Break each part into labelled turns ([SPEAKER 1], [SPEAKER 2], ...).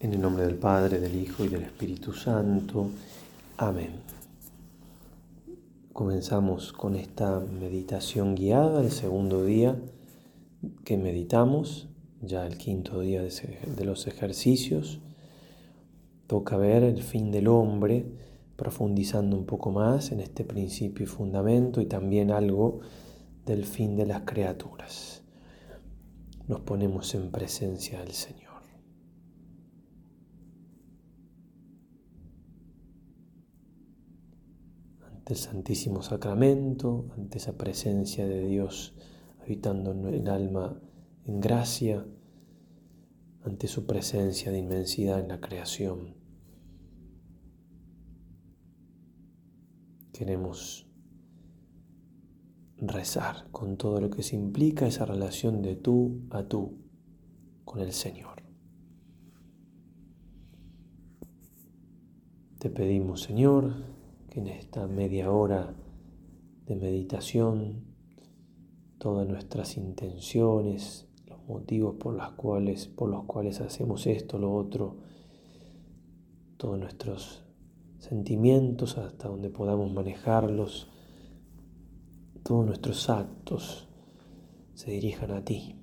[SPEAKER 1] En el nombre del Padre, del Hijo y del Espíritu Santo. Amén. Comenzamos con esta meditación guiada, el segundo día que meditamos, ya el quinto día de los ejercicios. Toca ver el fin del hombre, profundizando un poco más en este principio y fundamento y también algo del fin de las criaturas. Nos ponemos en presencia del Señor. El Santísimo Sacramento, ante esa presencia de Dios habitando el alma en gracia, ante su presencia de inmensidad en la creación. Queremos rezar con todo lo que se implica esa relación de tú a tú con el Señor. Te pedimos, Señor, que en esta media hora de meditación todas nuestras intenciones, los motivos por, las cuales, por los cuales hacemos esto, lo otro, todos nuestros sentimientos hasta donde podamos manejarlos, todos nuestros actos se dirijan a ti.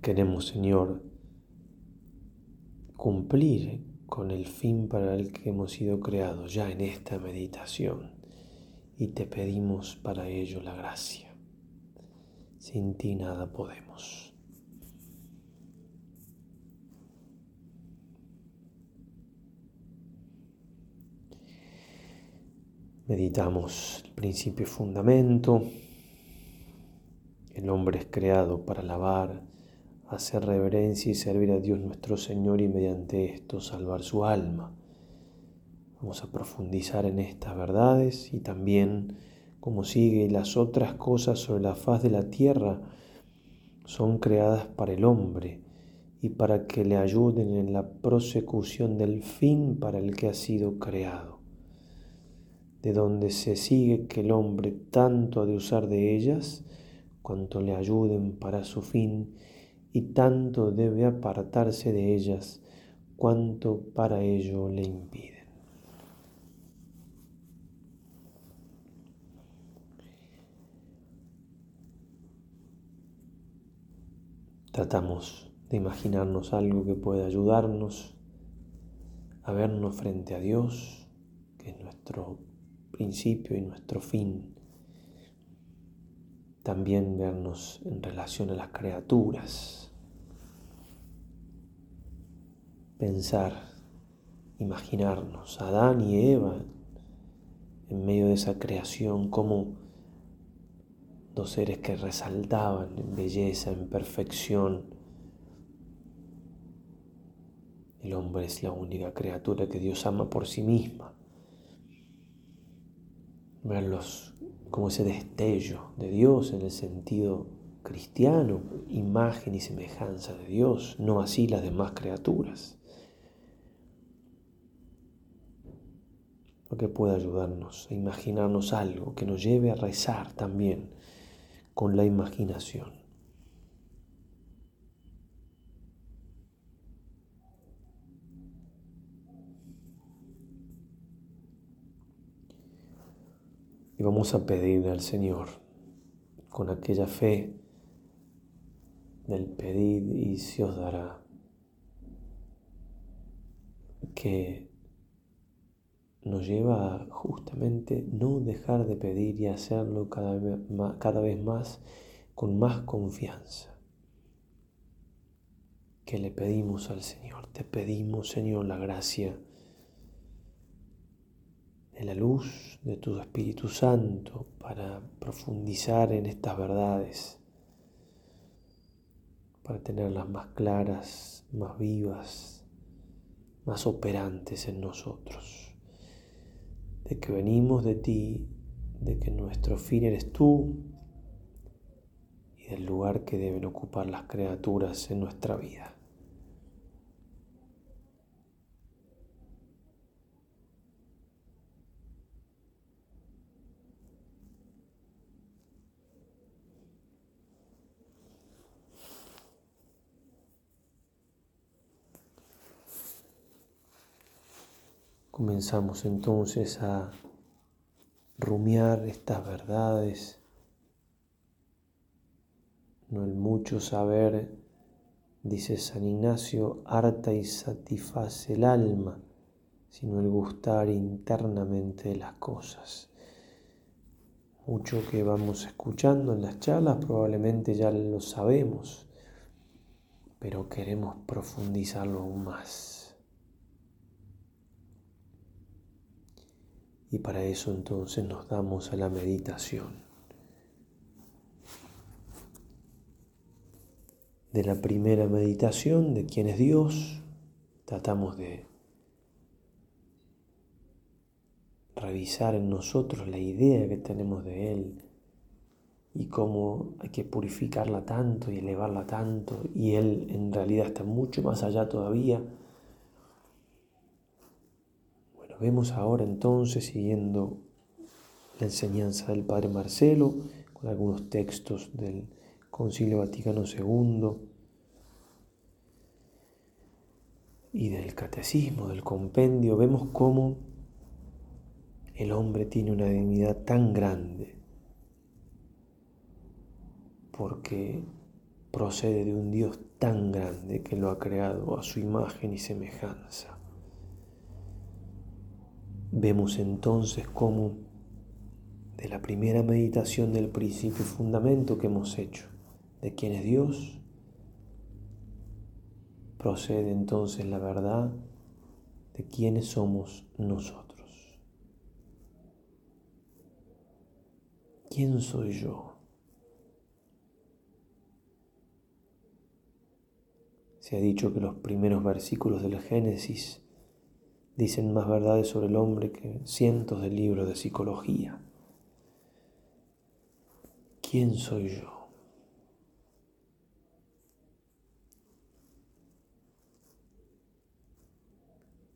[SPEAKER 1] Queremos, Señor, cumplir con el fin para el que hemos sido creados ya en esta meditación y te pedimos para ello la gracia. Sin ti nada podemos. Meditamos el principio y fundamento. El hombre es creado para alabar, hacer reverencia y servir a Dios nuestro Señor y mediante esto salvar su alma. Vamos a profundizar en estas verdades y también como sigue las otras cosas sobre la faz de la tierra son creadas para el hombre y para que le ayuden en la prosecución del fin para el que ha sido creado, de donde se sigue que el hombre tanto ha de usar de ellas cuanto le ayuden para su fin y tanto debe apartarse de ellas cuanto para ello le impiden. Tratamos de imaginarnos algo que pueda ayudarnos a vernos frente a Dios, que es nuestro principio y nuestro fin. También vernos en relación a las criaturas, pensar, imaginarnos Adán y Eva en medio de esa creación como dos seres que resaltaban en belleza, en perfección. El hombre es la única criatura que Dios ama por sí misma. Verlos como ese destello de Dios en el sentido cristiano, imagen y semejanza de Dios, no así las demás criaturas. que pueda ayudarnos a imaginarnos algo que nos lleve a rezar también con la imaginación. Vamos a pedirle al Señor con aquella fe del pedir y se os dará que nos lleva a justamente no dejar de pedir y hacerlo cada vez cada vez más con más confianza. Que le pedimos al Señor, te pedimos Señor la gracia de la luz de tu Espíritu Santo para profundizar en estas verdades, para tenerlas más claras, más vivas, más operantes en nosotros de que venimos de ti, de que nuestro fin eres tú y del lugar que deben ocupar las criaturas en nuestra vida. Comenzamos entonces a rumiar estas verdades. No el mucho saber, dice San Ignacio, harta y satisface el alma, sino el gustar internamente de las cosas. Mucho que vamos escuchando en las charlas probablemente ya lo sabemos, pero queremos profundizarlo aún más. Y para eso entonces nos damos a la meditación. De la primera meditación de quién es Dios, tratamos de revisar en nosotros la idea que tenemos de Él y cómo hay que purificarla tanto y elevarla tanto y Él en realidad está mucho más allá todavía. Bueno, vemos ahora entonces, siguiendo la enseñanza del Padre Marcelo, con algunos textos del Concilio Vaticano II y del Catecismo, del Compendio, vemos cómo el hombre tiene una dignidad tan grande porque procede de un Dios tan grande que lo ha creado a su imagen y semejanza. Vemos entonces cómo de la primera meditación del principio y fundamento que hemos hecho de quién es Dios, procede entonces la verdad de quiénes somos nosotros. ¿Quién soy yo? Se ha dicho que los primeros versículos del Génesis dicen más verdades sobre el hombre que cientos de libros de psicología. ¿Quién soy yo?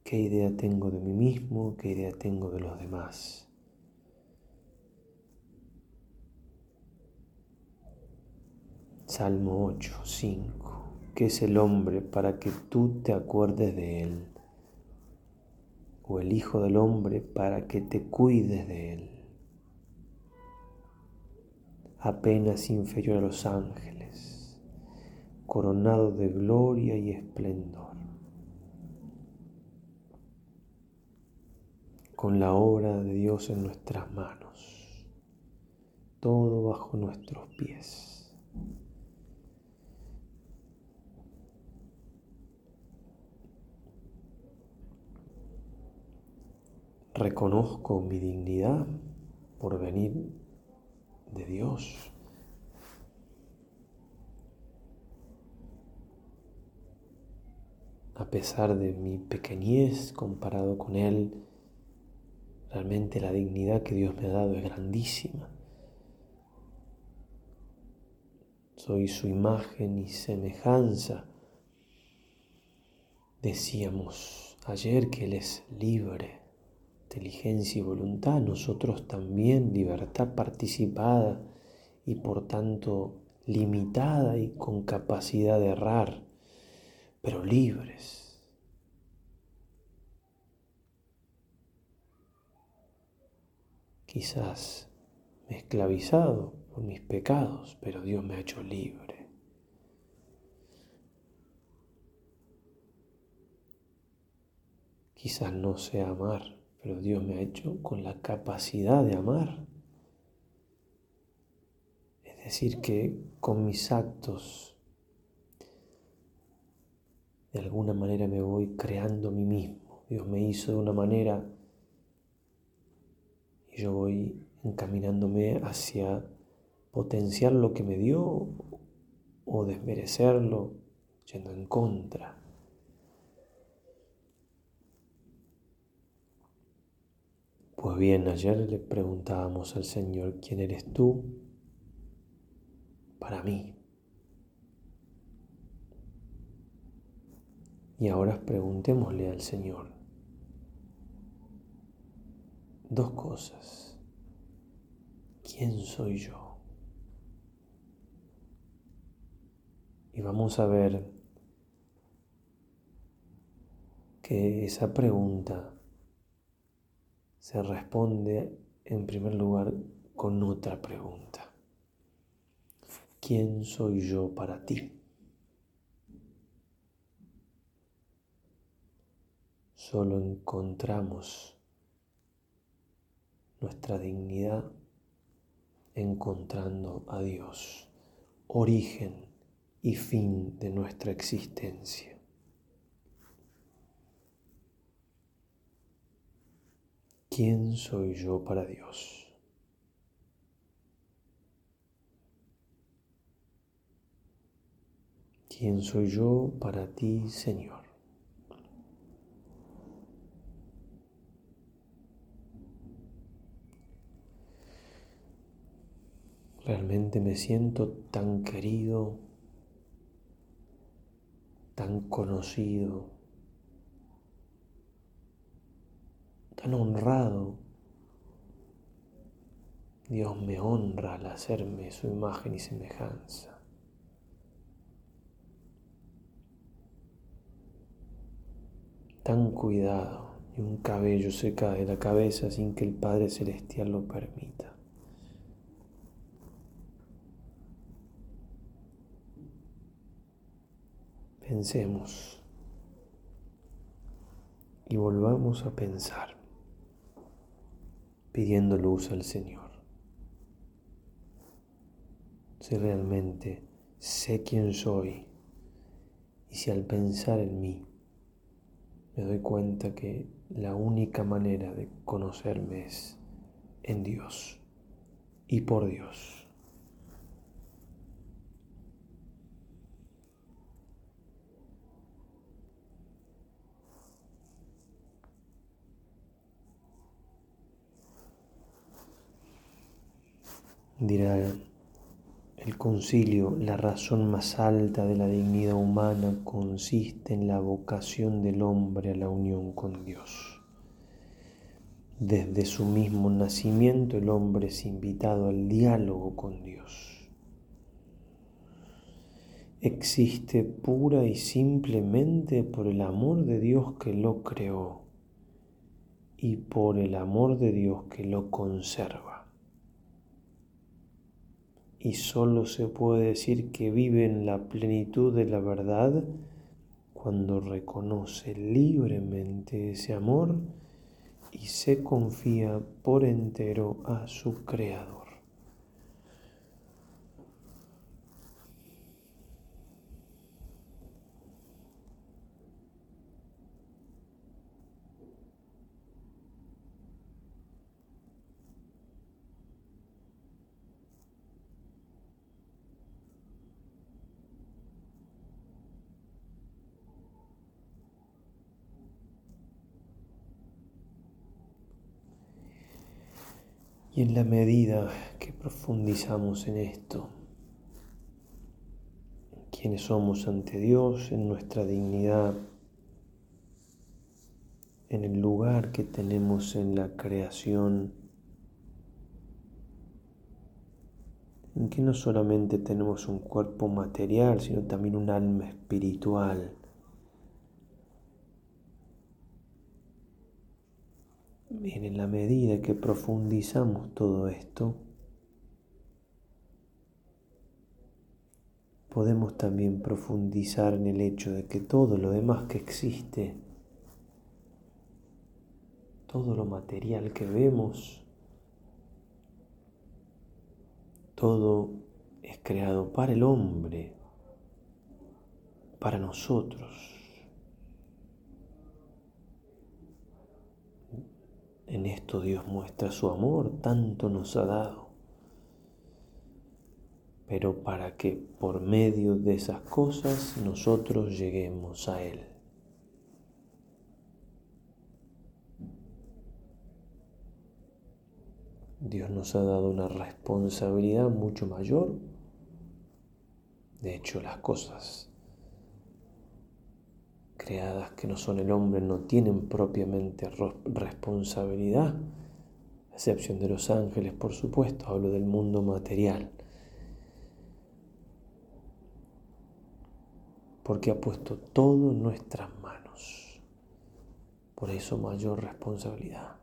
[SPEAKER 1] ¿Qué idea tengo de mí mismo? ¿Qué idea tengo de los demás? Salmo 8, 5. ¿Qué es el hombre para que tú te acuerdes de él? O el Hijo del Hombre para que te cuides de él. Apenas inferior a los ángeles, coronado de gloria y esplendor. Con la obra de Dios en nuestras manos, todo bajo nuestros pies. Reconozco mi dignidad por venir de Dios. A pesar de mi pequeñez comparado con Él, realmente la dignidad que Dios me ha dado es grandísima. Soy su imagen y semejanza. Decíamos ayer que Él es libre inteligencia y voluntad, nosotros también libertad participada y por tanto limitada y con capacidad de errar, pero libres. Quizás me he esclavizado por mis pecados, pero Dios me ha hecho libre. Quizás no sé amar, pero Dios me ha hecho con la capacidad de amar. Es decir, que con mis actos de alguna manera me voy creando a mí mismo. Dios me hizo de una manera y yo voy encaminándome hacia potenciar lo que me dio o desmerecerlo yendo en contra. Pues bien, ayer le preguntábamos al Señor, ¿quién eres tú para mí? Y ahora preguntémosle al Señor dos cosas. ¿Quién soy yo? Y vamos a ver que esa pregunta se responde en primer lugar con otra pregunta. ¿Quién soy yo para ti? Solo encontramos nuestra dignidad encontrando a Dios, origen y fin de nuestra existencia. ¿Quién soy yo para Dios? ¿Quién soy yo para ti, Señor? Realmente me siento tan querido, tan conocido, tan honrado. Dios me honra al hacerme su imagen y semejanza. Tan cuidado, y un cabello se cae de la cabeza sin que el Padre Celestial lo permita. Pensemos y volvamos a pensar pidiendo luz al Señor. Si realmente sé quién soy y si al pensar en mí me doy cuenta que la única manera de conocerme es en Dios y por Dios. Dirá el concilio, la razón más alta de la dignidad humana consiste en la vocación del hombre a la unión con Dios. Desde su mismo nacimiento el hombre es invitado al diálogo con Dios. Existe pura y simplemente por el amor de Dios que lo creó y por el amor de Dios que lo conserva y solo se puede decir que vive en la plenitud de la verdad cuando reconoce libremente ese amor y se confía por entero a su Creador. Y en la medida que profundizamos en esto, en quienes somos ante Dios, en nuestra dignidad, en el lugar que tenemos en la creación, en que no solamente tenemos un cuerpo material, sino también un alma espiritual, en la medida que profundizamos todo esto, podemos también profundizar en el hecho de que todo lo demás que existe, todo lo material que vemos, todo es creado para el hombre, para nosotros. En esto Dios muestra su amor, tanto nos ha dado. Pero para que por medio de esas cosas nosotros lleguemos a Él. Dios nos ha dado una responsabilidad mucho mayor. De hecho, las cosas creadas que no son el hombre no tienen propiamente responsabilidad, a excepción de los ángeles, por supuesto, hablo del mundo material. Porque ha puesto todo en nuestras manos. Por eso mayor responsabilidad.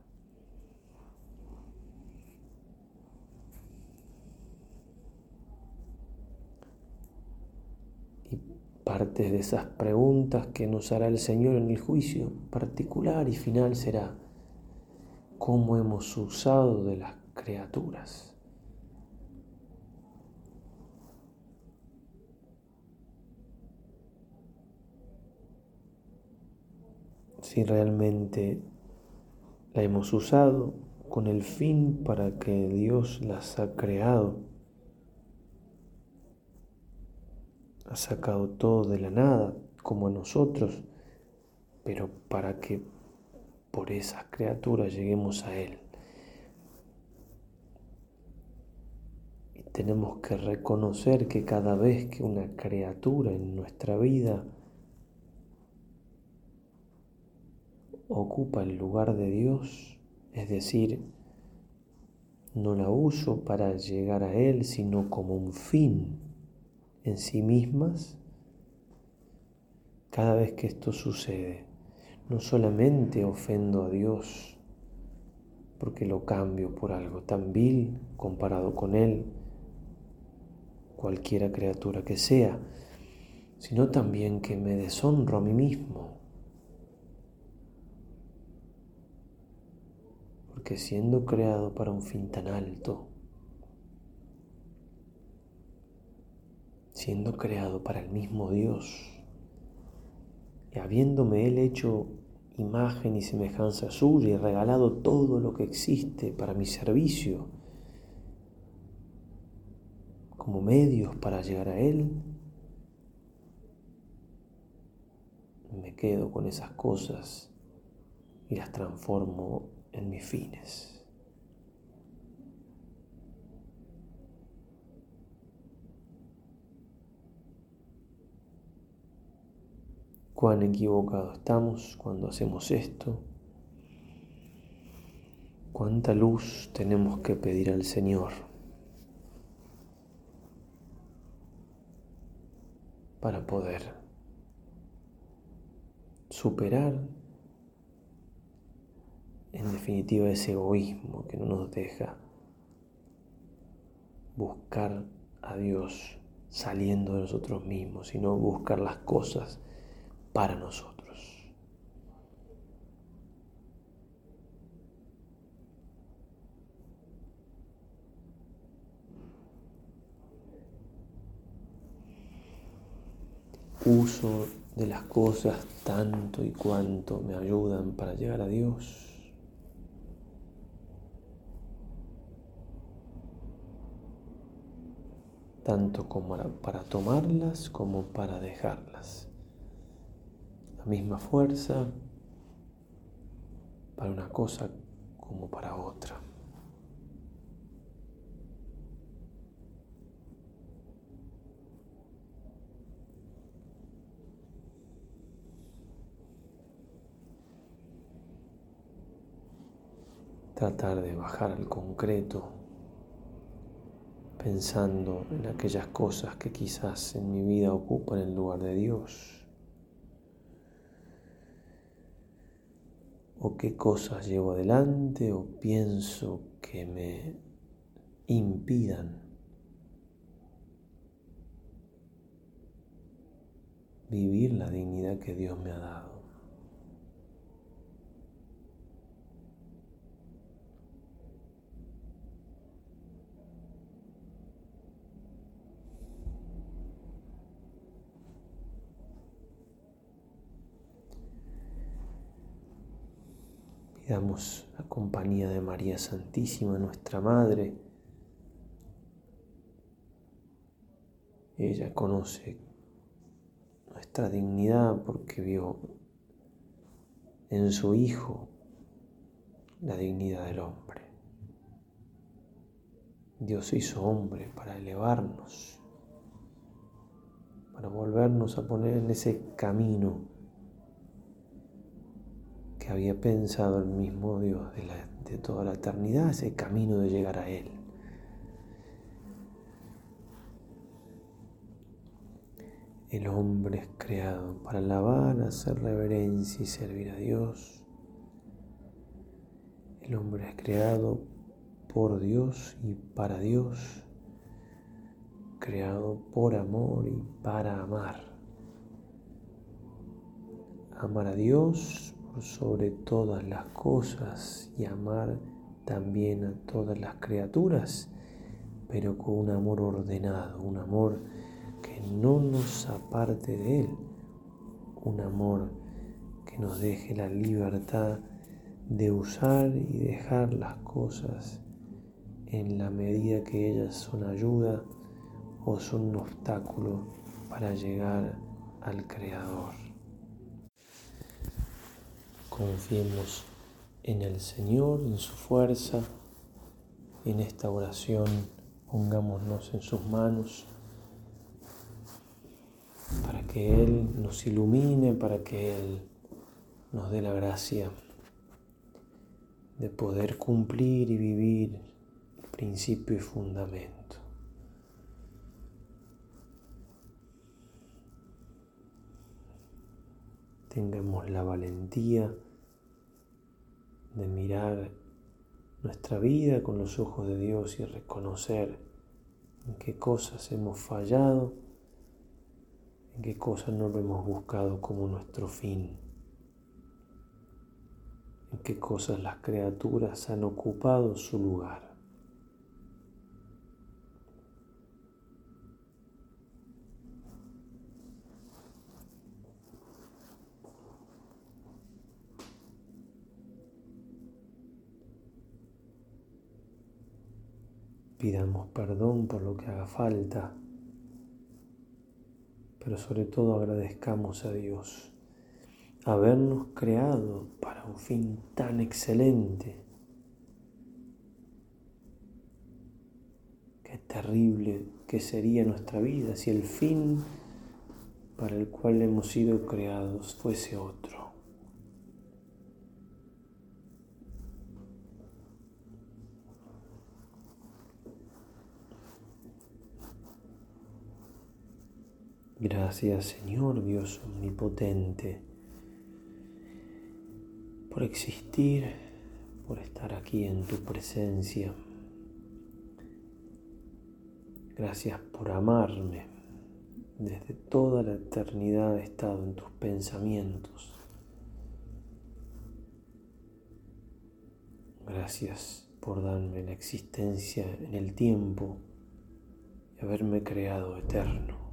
[SPEAKER 1] Partes de esas preguntas que nos hará el Señor en el juicio particular y final será cómo hemos usado de las criaturas. Si realmente la hemos usado con el fin para que Dios las ha creado, ha sacado todo de la nada, como a nosotros, pero para que por esas criaturas lleguemos a Él. Y tenemos que reconocer que cada vez que una criatura en nuestra vida ocupa el lugar de Dios, es decir, no la uso para llegar a Él, sino como un fin en sí mismas, cada vez que esto sucede, no solamente ofendo a Dios porque lo cambio por algo tan vil comparado con Él, cualquiera criatura que sea, sino también que me deshonro a mí mismo. Porque siendo creado para un fin tan alto, siendo creado para el mismo Dios, y habiéndome Él hecho imagen y semejanza suya y regalado todo lo que existe para mi servicio, como medios para llegar a Él, me quedo con esas cosas y las transformo en mis fines. Cuán equivocados estamos cuando hacemos esto, cuánta luz tenemos que pedir al Señor para poder superar en definitiva ese egoísmo que no nos deja buscar a Dios saliendo de nosotros mismos, sino buscar las cosas para nosotros. Uso de las cosas tanto y cuanto me ayudan para llegar a Dios. tanto como para tomarlas como para dejarlas misma fuerza para una cosa como para otra. Tratar de bajar al concreto pensando en aquellas cosas que quizás en mi vida ocupan el lugar de Dios. O qué cosas llevo adelante o pienso que me impidan vivir la dignidad que Dios me ha dado. Damos la compañía de María Santísima, nuestra Madre. Ella conoce nuestra dignidad porque vio en su Hijo la dignidad del hombre. Dios hizo hombre para elevarnos, para volvernos a poner en ese camino que había pensado el mismo Dios de, toda la eternidad, ese camino de llegar a Él. El hombre es creado para alabar, hacer reverencia y servir a Dios. El hombre es creado por Dios y para Dios, creado por amor y para amar. amar a Dios sobre todas las cosas y amar también a todas las criaturas, pero con un amor ordenado, un amor que no nos aparte de Él, un amor que nos deje la libertad de usar y dejar las cosas en la medida que ellas son ayuda o son un obstáculo para llegar al Creador. Confiemos en el Señor, en su fuerza. En esta oración pongámonos en sus manos para que Él nos ilumine, para que Él nos dé la gracia de poder cumplir y vivir principio y fundamento. Tengamos la valentía de mirar nuestra vida con los ojos de Dios y reconocer en qué cosas hemos fallado, en qué cosas no lo hemos buscado como nuestro fin en qué cosas las criaturas han ocupado su lugar. Pidamos perdón por lo que haga falta, pero sobre todo agradezcamos a Dios habernos creado para un fin tan excelente. Qué terrible que sería nuestra vida si el fin para el cual hemos sido creados fuese otro. Gracias Señor Dios Omnipotente por existir, por estar aquí en tu presencia. Gracias por amarme. Desde toda la eternidad he estado en tus pensamientos. Gracias por darme la existencia en el tiempo y haberme creado eterno.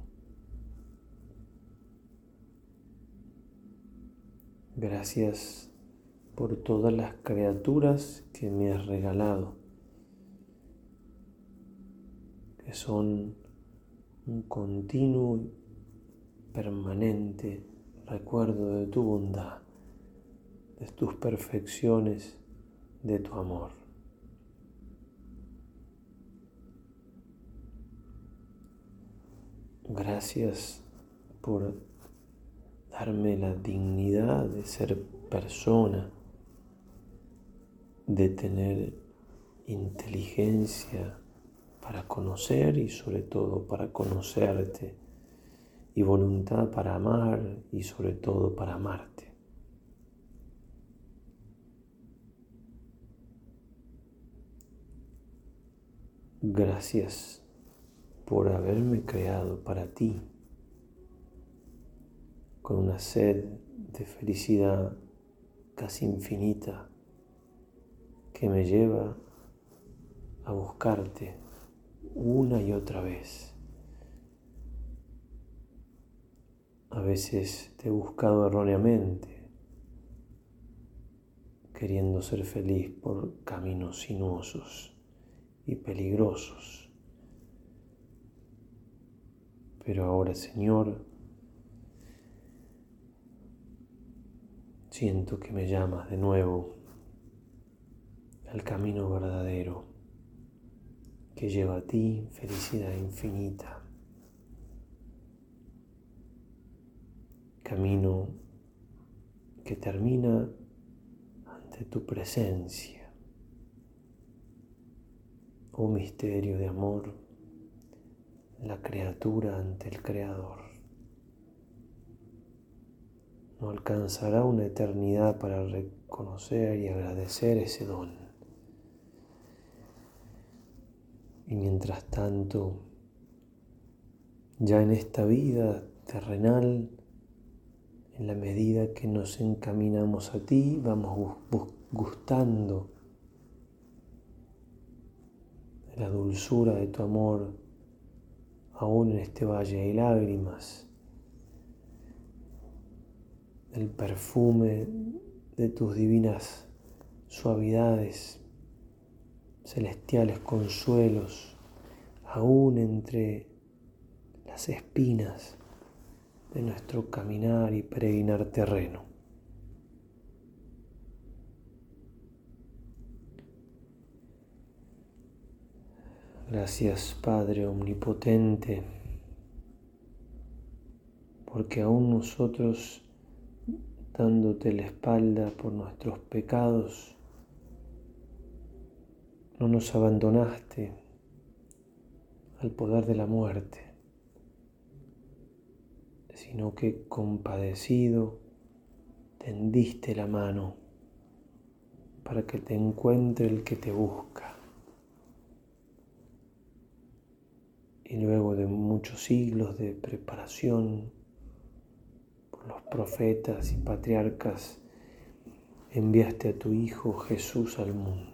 [SPEAKER 1] Gracias por todas las criaturas que me has regalado, que son un continuo y permanente recuerdo de tu bondad, de tus perfecciones, de tu amor. Gracias por darme la dignidad de ser persona de tener inteligencia para conocer y sobre todo para conocerte y voluntad para amar y sobre todo para amarte. Gracias por haberme creado para ti con una sed de felicidad casi infinita que me lleva a buscarte una y otra vez. A veces te he buscado erróneamente, queriendo ser feliz por caminos sinuosos y peligrosos. Pero ahora, Señor, siento que me llamas de nuevo el camino verdadero que lleva a ti felicidad infinita. Camino que termina ante tu presencia. Oh misterio de amor, la criatura ante el Creador. No alcanzará una eternidad para reconocer y agradecer ese don. Y mientras tanto, ya en esta vida terrenal, En la medida que nos encaminamos a ti, vamos gustando de la dulzura de tu amor, aún en este valle de lágrimas, el perfume de tus divinas suavidades, celestiales consuelos, aún entre las espinas de nuestro caminar y peregrinar terreno. Gracias Padre Omnipotente, porque aún nosotros, dándote la espalda por nuestros pecados, no nos abandonaste al poder de la muerte, sino que compadecido tendiste la mano para que te encuentre el que te busca. Y luego de muchos siglos de preparación los profetas y patriarcas, enviaste a tu Hijo Jesús al mundo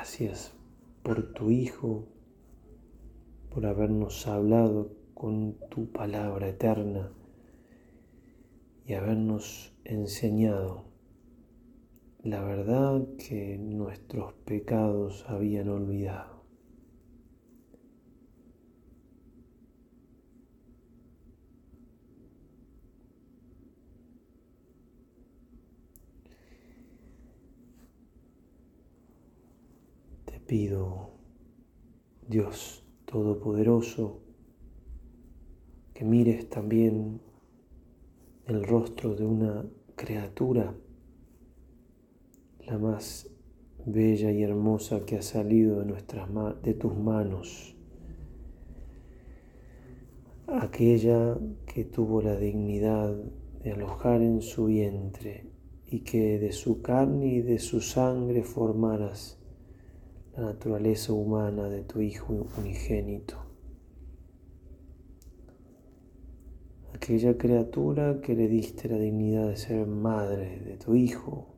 [SPEAKER 1] Gracias por tu Hijo, por habernos hablado con tu palabra eterna y habernos enseñado la verdad que nuestros pecados habían olvidado. Pido, Dios Todopoderoso, que mires también el rostro de una criatura, la más bella y hermosa que ha salido de, nuestras de tus manos, aquella que tuvo la dignidad de alojar en su vientre y que de su carne y de su sangre formaras la naturaleza humana de tu Hijo unigénito. Aquella criatura que le diste la dignidad de ser madre de tu Hijo,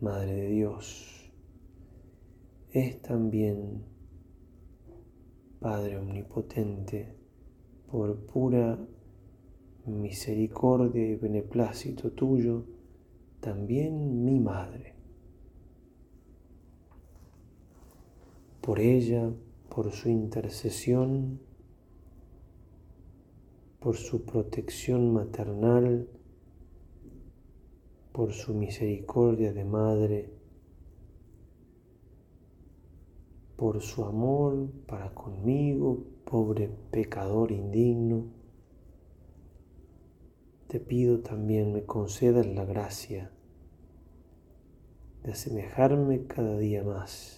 [SPEAKER 1] madre de Dios, es también Padre Omnipotente por pura misericordia y beneplácito tuyo, también mi madre. Por ella, por su intercesión, por su protección maternal, por su misericordia de madre, por su amor para conmigo, pobre pecador indigno. Te pido también me concedas la gracia de asemejarme cada día más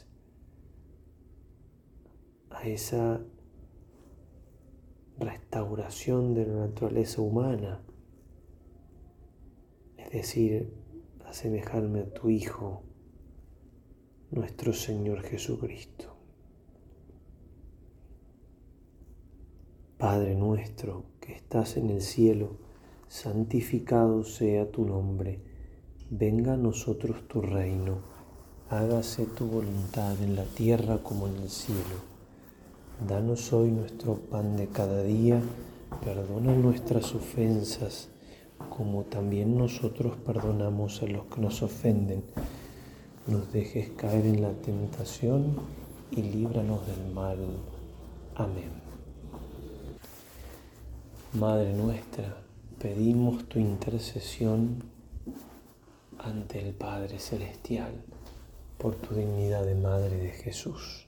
[SPEAKER 1] a esa restauración de la naturaleza humana, es decir, asemejarme a tu Hijo, nuestro Señor Jesucristo. Padre nuestro que estás en el cielo, santificado sea tu nombre, venga a nosotros tu reino, hágase tu voluntad en la tierra como en el cielo. Danos hoy nuestro pan de cada día, perdona nuestras ofensas, como también nosotros perdonamos a los que nos ofenden. Nos dejes caer en la tentación y líbranos del mal. Amén. Madre nuestra, pedimos tu intercesión ante el Padre Celestial por tu dignidad de Madre de Jesús.